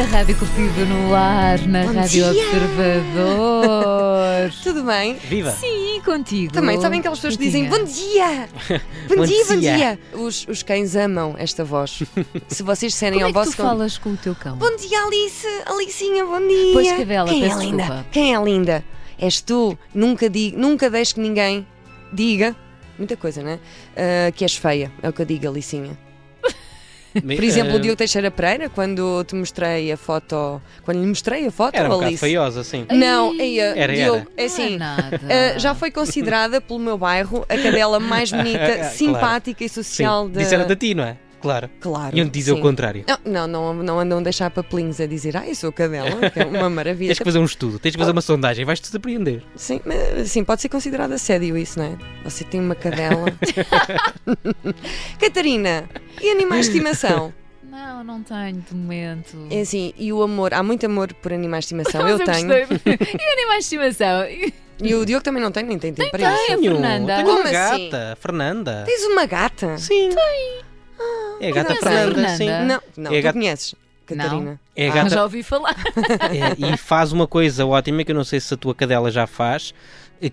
É a Rádio Curtida no ar, na Bom Rádio dia. Observador. Tudo bem? Viva! Sim, contigo. Também sabem aquelas pessoas que dizem bom dia! Bom, Bom dia, bom dia. dia! Os, os cães amam esta voz. Se vocês disserem Como é ao que vosso tu cão, falas com o teu cão? Bom dia, Alice! Alicinha, bom dia! Pois, cadela, Quem é linda? desculpa. Quem é linda? És tu. Nunca, digo, nunca deixes que ninguém diga, muita coisa, né? Ah, que és feia. É o que eu digo, Alicinha. Por exemplo, Eh, o Diogo Teixeira Pereira, quando te mostrei a foto. Quando lhe mostrei a foto, Era um Alice. feiosa, sim. Não, ei, Era, Diogo, era. é assim. Não é nada. Uh, já foi considerada pelo meu bairro a cadela mais bonita, Claro. simpática e social Sim. de. Disseram de ti, não é? Claro. Claro. Iam dizer o sim. contrário. Não, não, não, não andam a deixar papelinhos a dizer, ah, eu sou cadela, que é uma maravilha. Tens que fazer um estudo, tens que fazer uma sondagem, vais-te surpreender. Sim, mas, sim, pode ser considerado assédio isso, não é? Você tem uma cadela. Catarina, e animais de estimação? Não, não tenho de momento. É assim, e o amor, há muito amor por animais de estimação, eu tenho. E animais de estimação? E o Diogo também não tem, nem tem tempo para tem. isso. a Tenho, Fernanda. tenho Como uma assim? gata, Fernanda. Tens uma gata? Sim. É a gata a Fernanda, Fernanda? sim. Não, não, É a tu gata- conheces, Catarina. É a Ah, gata já ouvi falar. é, e faz uma coisa ótima que eu não sei se a tua cadela já faz,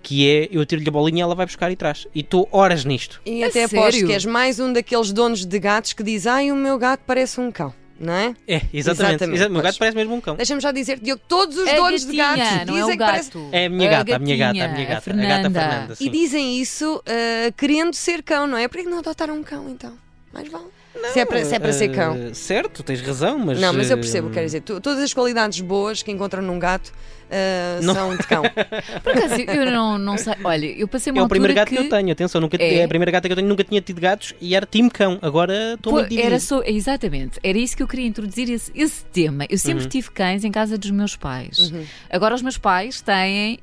que é eu tiro-lhe a bolinha e ela vai buscar e traz. E estou horas nisto. E A até aposto que és mais um daqueles donos de gatos que diz ai, o meu gato parece um cão, não é? É, exatamente. Exatamente, Exa- o meu pois. gato parece mesmo um cão. Deixa-me já dizer, Diogo, todos os A donos de gatinha, gatos não é dizem o que parece... É a minha gata, a minha gata, a minha gata. A gata Fernanda, sim. E dizem isso ah, querendo ser cão, não é? Por que não adotaram um cão, então? Mais vale. se, é para, se é para ser cão. Eh, certo, tens razão, mas. Não, mas eu eh, percebo, quero dizer, tu- todas as qualidades boas que encontram num gato Não. são de cão. Por acaso, eu não, não sei. Olha, eu passei uma É o primeiro gato que... eu tenho, atenção, nunca, É? é a primeira gata que eu tenho, nunca tinha tido gatos e era time cão, agora estou muito dividido. era só, exatamente, era isso que eu queria introduzir esse, esse tema. Eu sempre Uhum. tive cães em casa dos meus pais. Uhum. Agora os meus pais têm,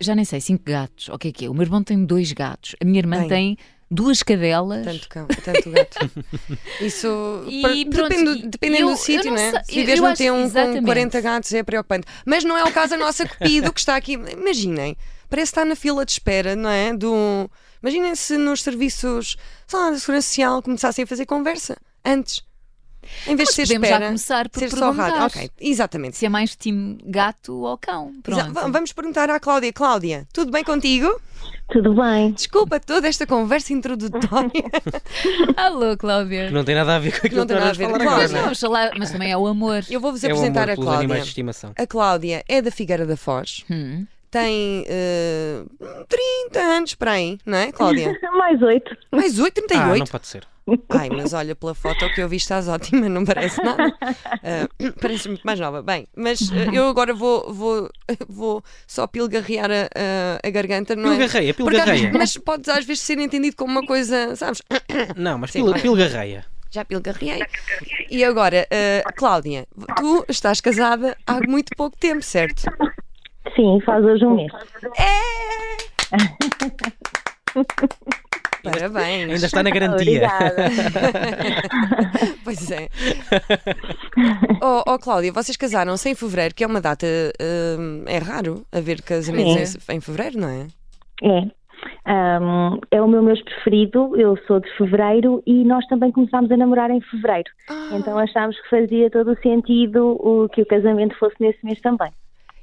já nem sei, cinco gatos. O que é que é? O meu irmão tem dois gatos. A minha irmã Bem. tem duas cadelas. Tanto cão, tanto gato. Isso E pronto, depende, dependendo eu- do sítio, não né? sei, Se viveres num acho- T1 com exatamente. 40 gatos é preocupante. Mas não é o caso da nossa Cupido que está aqui. Imaginem, parece estar na fila de espera, não é? Do... Imaginem se nos serviços lá, da Segurança Social começassem a fazer conversa antes. Em vez Mas de ser podemos espera, já começar por ser só perguntar rádio. Ok, exatamente. se é mais time gato ou cão. Pronto. va- Vamos perguntar à Cláudia. Cláudia, tudo bem contigo? Tudo bem. Desculpa toda esta conversa introdutória. Alô, Cláudia. Não tem nada a ver com aquilo Não que tem nós nada a vamos falar Claro, Mas, agora. não, mas também é o amor. Eu vou-vos É apresentar amor a Cláudia. animais de estimação. A Cláudia é da Figueira da Foz. Hum. Tem eh, 30 anos para aí, não é, Cláudia? Mais oito. Mais 8, Ah, 38. não pode ser. Ai, mas olha, pela foto que eu vi estás ótima, não parece nada. Ah, parece muito mais nova. Bem, mas eh, eu agora vou, vou, vou só pilgarrear a, a, garganta, não é? Pilgarreia, Porque às- pilgarreia. mas podes às vezes ser entendido como uma coisa, sabes? Não, mas Sim, pil- vai. pilgarreia. Já pilgarreei. E agora, ah, Cláudia, tu estás casada há muito pouco tempo, certo? Sim, faz hoje um mês. Parabéns. Ainda está na garantia. Pois é. oh, oh, Cláudia, vocês casaram-se em fevereiro, que é uma data. hum, é raro haver casamentos em, em fevereiro, não é? É. Ahm, é o meu mês preferido, eu sou de fevereiro e nós também começámos a namorar em fevereiro. Ah, Então achámos que fazia todo o sentido o, que o casamento fosse nesse mês também.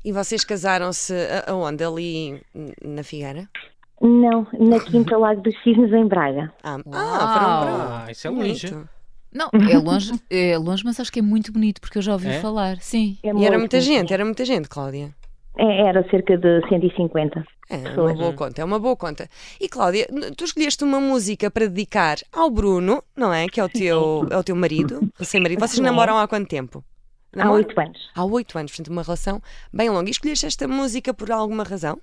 E vocês casaram-se aonde? Ali na Figueira? Não, na Quinta Lago dos Cisnes, em Braga. Ah, ah foram para. Ah, isso é longe. Bonito. Não, é longe, é longe, mas acho que é muito bonito porque eu já ouvi É? falar. Sim. É E era muita bonito. gente, era muita gente, Cláudia. É, era cerca de 150. É uma Pessoas. boa conta, é uma boa conta. E Cláudia, tu escolheste uma música para dedicar ao Bruno, não é? Que é o teu, é o teu marido, recém-marido. Vocês Sim. namoram há quanto tempo? Há oito anos. Há oito anos, portanto, uma relação bem longa. E escolheste esta música por alguma razão?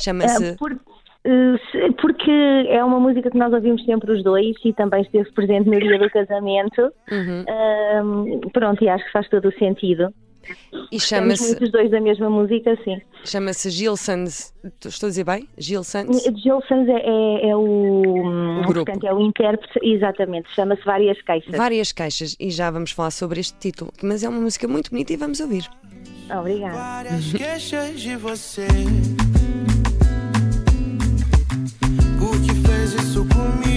Chama-se. Ah, por- se- porque é uma música que nós ouvimos sempre os dois e também esteve presente no dia do casamento. Uhum. Ahm, pronto, e acho que faz todo o sentido. E chama-se muitos dois da mesma música, sim. chama-se Gilsons. Estou a dizer bem? Gilsons? Gilsons é, é, é o, grupo. portanto, é o intérprete, exatamente, chama-se Várias Queixas. Várias caixas e já vamos falar sobre este título, mas é uma música muito bonita e vamos ouvir. Obrigada. várias queixas de você. Por que fez isso comigo?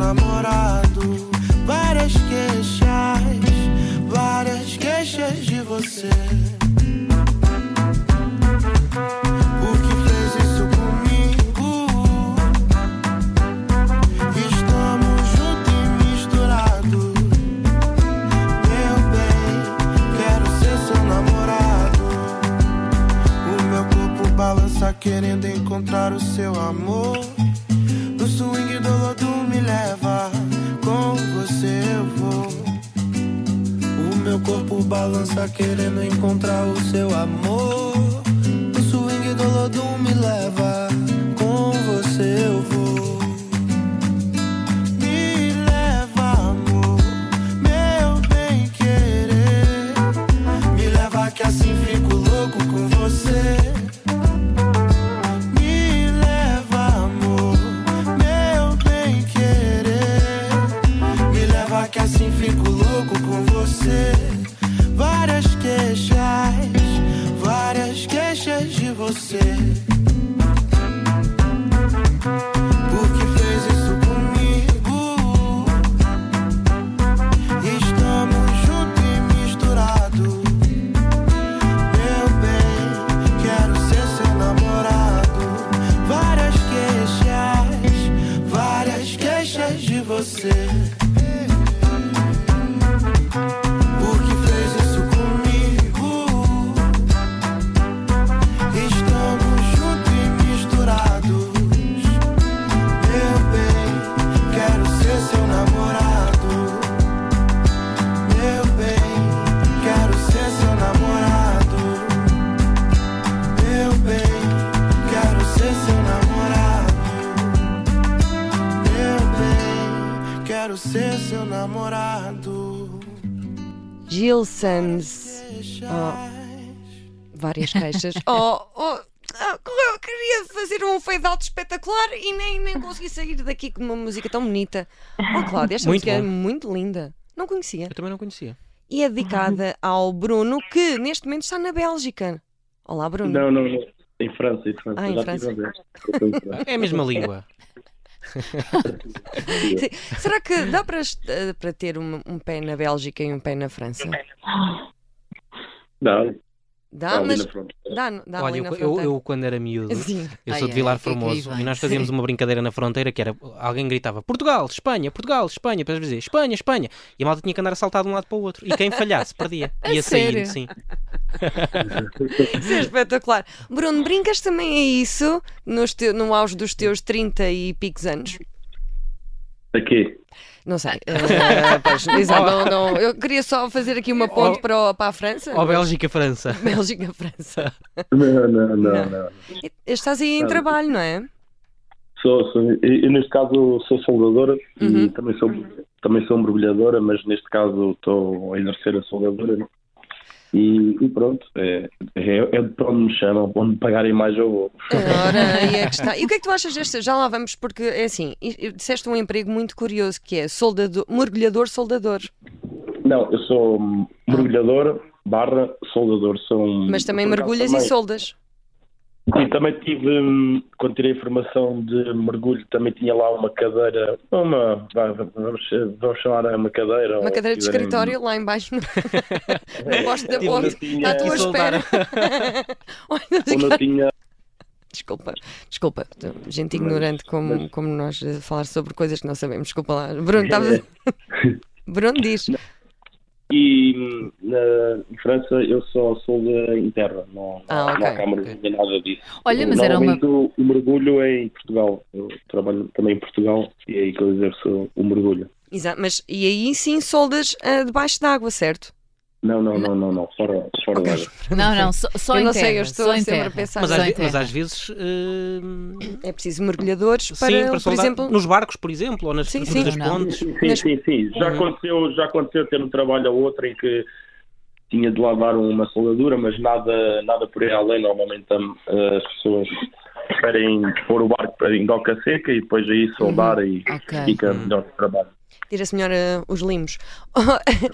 namorado várias queixas. Corpo balança querendo encontrar o seu amor. O swing do Lodum me leva, com você eu vou. Você. Quero ser seu namorado. Gil Sands. Oh, várias queixas. Oh, oh, ah, eu queria fazer um fade-out espetacular e nem, nem consegui sair daqui com uma música tão bonita. Oh, Cláudia, esta Muito música é muito linda. Não conhecia. Eu também não conhecia. E é dedicada ao Bruno, que neste momento está na Bélgica. Olá, Bruno. Não, não, não. Em França, em França. Ah, França. a em França. É a mesma língua. Será que dá para, eh, para ter um, um pé na Bélgica e um pé na França? Dá, está ali mas na fronteira. dá, dá Olha, ali na eu, eu, fronteira. eu, quando era miúdo, Sim. eu Ai, sou de ai, Vilar é que aí Formoso e nós fazíamos uma brincadeira na fronteira que era alguém gritava Portugal, Espanha, Portugal, Espanha, para dizer Espanha, Espanha, e a malta tinha que andar a saltar de um lado para o outro. E quem falhasse, perdia. Ia saindo, sim. Isso é espetacular. Bruno, brincas também a isso nos teu- no auge dos teus 30 e picos anos? Aqui. Não sei. eh, pois, exato, não, não. Eu queria só fazer aqui uma ponte para, o- para a França. Ó Bélgica, França. Bélgica, França. Não, não, não, não. E- Estás aí em Não. trabalho, não é? Sou, sou, eu, eu, neste caso sou soldadora Uhum. e também sou, também sou mergulhadora, mas neste caso estou a exercer a soldadora. E, e pronto, é, é, é de para onde me chamam, onde me pagarem mais eu vou. Ora, aí é que está. E o que é que tu achas desta? Já lá vamos, porque é assim, e- e disseste um emprego muito curioso que é soldador, mergulhador soldador. Não, eu sou mergulhador barra soldador. Sou um, Mas também mergulhas também- e soldas. E também tive, hum, quando tirei a formação de mergulho, também tinha lá uma cadeira, uma, vamos, vamos chamar a uma cadeira. Uma cadeira de escritório lá embaixo no, no posto da ponte. tinha- À tua espera. Olha, Onde eu tinha Desculpa, desculpa, gente ignorante como, como nós falar sobre coisas que não sabemos. Desculpa lá. Bruno, estavas. Bruno diz. E hum, na em França eu só sou da interna, não, Ah, não ok, há câmara nem nada disso. Olha, mas era uma. O, o mergulho é em Portugal. Eu trabalho também em Portugal e é aí que eu exerço o mergulho. Exato, mas e aí sim soldas ah, debaixo d'água, certo? Não, não, não, não, não, fora, fora Ok. d'água. Não, não, só, só Eu em não terra. sei, eu estou só em sempre a pensar. Mas Só às, mas às vezes, hum, É preciso mergulhadores para, sim, para por exemplo. nos barcos, por exemplo, ou nas Sim, sim. das pontes. Sim, Mas- sim, sim. Já, Uhum. aconteceu, já aconteceu ter um trabalho ou outro em que tinha de lá dar uma soldadura, mas nada, nada por aí além. Normalmente hum, as pessoas preferem pôr o barco para em doca seca e depois aí soldar e Ok. fica melhor o trabalho. Tira a senhora os limos.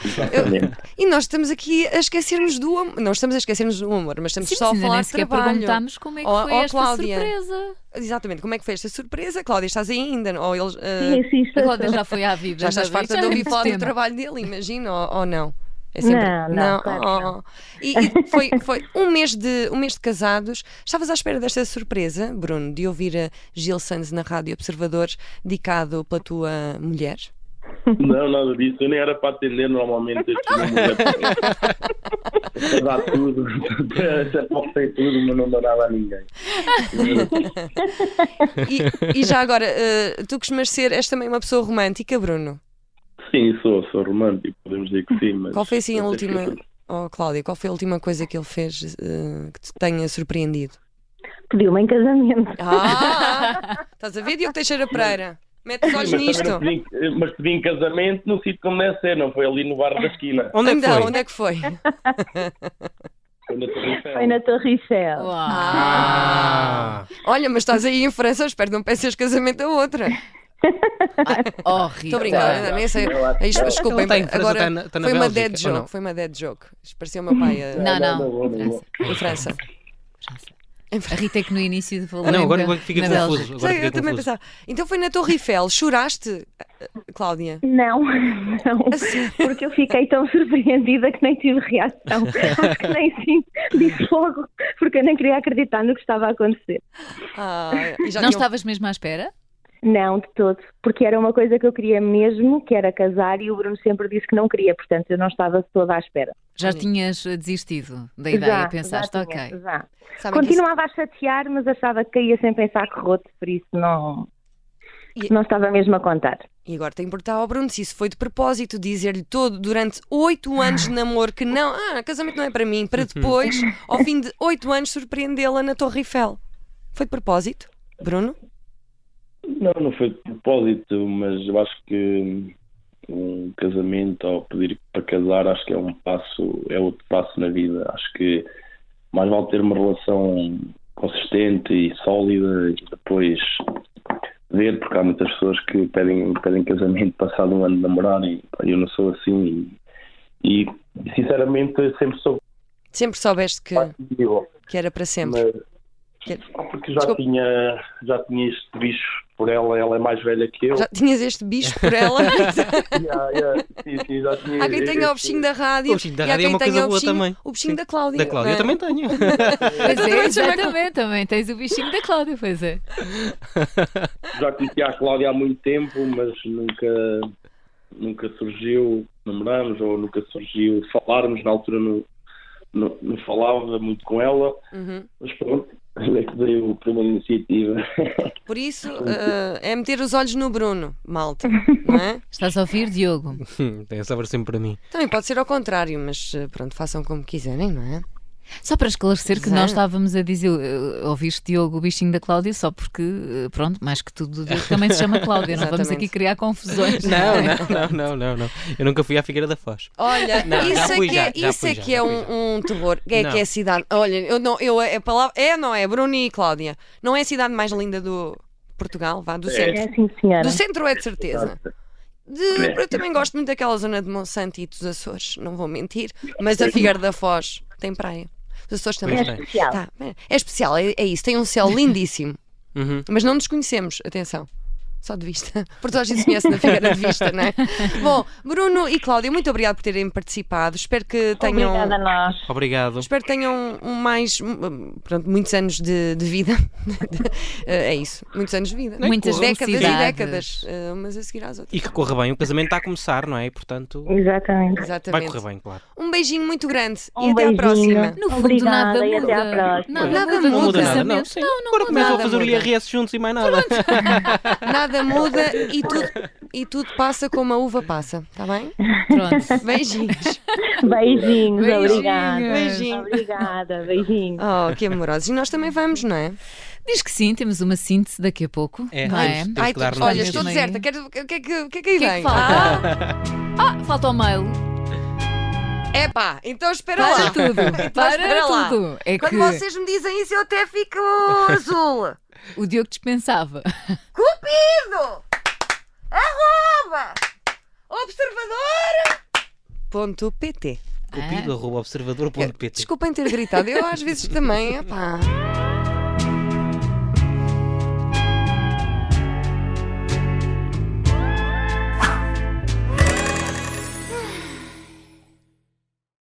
Exatamente. e nós estamos aqui a esquecer-nos do amor. Não estamos a esquecer-nos do amor, mas estamos Sim, só a falar de trabalho. perguntámos como é que Oh, foi oh, esta Cláudia. surpresa. Exatamente, como é que foi esta surpresa? Cláudia, estás aí ainda? Ou eles, ah, Sim, sim, A estou. Cláudia já foi à vida. já estás farta de ouvir falar do trabalho dele, imagina, ou, ou não? É Não, não, claro que Oh. E, e foi, foi um, mês de, um mês de casados. Estavas à espera desta surpresa, Bruno, de ouvir a Gil Sanz na Rádio Observador, dedicado pela tua mulher? Não, nada disso. Eu nem era para atender normalmente estes números. É para dar tudo. Até posso ter tudo, mas não dá nada a ninguém. E, e já agora, eh, tu costumas ser, és também uma pessoa romântica, Bruno? Sim, sou, sou romântico, podemos dizer que sim. Mas Qual foi assim a que última. Oh, Cláudia, qual foi a última coisa que ele fez eh, que te tenha surpreendido? Pediu-me em casamento. Ah! Estás a ver, Diogo Teixeira Pereira? Mete os olhos Mas também nisto. te vi- Mas te vi em casamento no sítio como deve ser, não foi ali no bar da esquina. Onde é que Então, foi? onde é que foi? Foi na Torre Eiffel. Foi na Torre Eiffel. Uau. Ah, Olha, mas estás aí em França, espero que não peças casamento a outra. Oh, Rita. Estou brincando, nem sei. Isto, desculpem, França, agora está na- está na foi uma Bélgica, dead joke. Foi uma dead joke. Isto parecia o meu pai a- Não, não. Não, não, não, não. em França. Em A Rita é que no início falou Ah, não, agora, agora fica na confuso. Agora Sei, fiquei eu também confuso. pensava. Então foi na Torre Eiffel. Choraste, Cláudia? Não, não, A sério? porque eu fiquei tão surpreendida que nem tive reação. Acho que nem sim, disse logo, porque eu nem queria acreditar no que estava a acontecer. Ah, já Não tinham- estavas mesmo à espera? Não, de todo, porque era uma coisa que eu queria mesmo, que era casar, e o Bruno sempre disse que não queria, portanto eu não estava toda à espera. Já Olha. tinhas eh, desistido da ideia já, e pensaste, já ok. tinha, já. Sabem que isso- Continuava a chatear, mas achava que caía sempre em saco roto, por isso não, E- não estava mesmo a contar. E agora tem que perguntar ao Bruno se isso foi de propósito, dizer-lhe todo durante oito anos de namoro que não, ah, casamento não é para mim, para depois, ao fim de oito anos, surpreendê-la na Torre Eiffel. Foi de propósito, Bruno? Não, não foi de propósito, mas eu acho que um casamento ou pedir para casar acho que é um passo, é outro passo na vida. Acho que mais vale ter uma relação consistente e sólida e depois ver, porque há muitas pessoas que pedem, pedem casamento passado um ano de namorar e eu não sou assim e, e, sinceramente sempre sou Sempre soubeste que, que era para sempre. Mas, Que- porque já Desculpa. tinha, já tinha este bicho por ela, ela é mais velha que eu. Já tinhas este bicho por ela? Yeah, yeah. Sim, sim, já tinha há quem tenha o bichinho da rádio. O bichinho da rádio é uma coisa o boa bichinho, também. O bichinho Sim. da Cláudia. Da Cláudia eu também tenho. Pois também é, exatamente, também tens o bichinho da Cláudia, pois é. Já conhecia a Cláudia há muito tempo, mas nunca, nunca surgiu namorarmos ou nunca surgiu falarmos. Na altura não, não, não falava muito com ela, Uhum. mas pronto, eu é que dei a primeira iniciativa. Por isso, eh, é meter os olhos no Bruno, malta, não é? Estás a ouvir, Diogo? Tem essa sempre para mim. Também pode ser ao contrário, mas eh, pronto, façam como quiserem, não é? Só para esclarecer que Zé. nós estávamos a dizer, eh, ouviste Diogo, o bichinho da Cláudia, só porque, eh, pronto, mais que tudo, Diogo também se chama Cláudia. Não vamos aqui criar confusões. Não, é? não, não, não, não, não. Eu nunca fui à Figueira da Foz. Olha, Não, isso, fui, é que, já, é, já isso fui, é já, que é um, um terror. É Não. que é a cidade. Olha, eu não, eu, a palavra. É, não é? Bruno e Cláudia. Não é a cidade mais linda do Portugal, vá, do centro. É assim, senhora. Do centro é de certeza. De- eu também gosto muito daquela zona de Monsanto e dos Açores, não vou mentir, mas a Figueira da Foz tem praia. Os Açores também. É especial. Tá, é especial, é, é isso, tem um céu lindíssimo, Uhum. mas não nos conhecemos, atenção. Só de vista. Porque toda a gente se conhece na Figueira de Vista, não é? Bom, Bruno e Cláudia, muito obrigado por terem participado. Espero que tenham. Obrigada a nós. Obrigado. Espero que tenham mais. Pronto, muitos anos de, de vida. é isso. Muitos anos de vida. Muitas décadas e décadas. eh, Umas a seguir às outras. E que corra bem. O casamento está a começar, não é? E, portanto, Exatamente. vai Exatamente. correr bem, claro. Um beijinho muito grande Um e até à beijinho. próxima. No fundo, Obrigada nada muda. à. Nada, Nada muda. Não muda nada, não. Não, não Agora começam a fazer o. IRS juntos e mais nada. Nada muda e tudo, e tudo passa como a uva passa, está bem? Pronto. Beijinhos. Beijinhos, Beijinhos. obrigada. Beijinho. Obrigada, beijinhos. Oh, que amorosos. E nós também vamos, não é? Diz que sim, temos uma síntese daqui a pouco. É, não é? Ai, tu- olha, estou Mesmo deserta. Quero- O que, é que, que é que aí é vem? que falta? Ah, falta o mail. Ah, epá, então espera Para lá. tudo. Então Para espera lá. tudo. É Quando que vocês me dizem isso, eu até fico azul. O Diogo dispensava. Cupido! Arroba! Observador! Ponto PT. Cupido, arroba observador.pt. Desculpem ter gritado, eu às vezes também.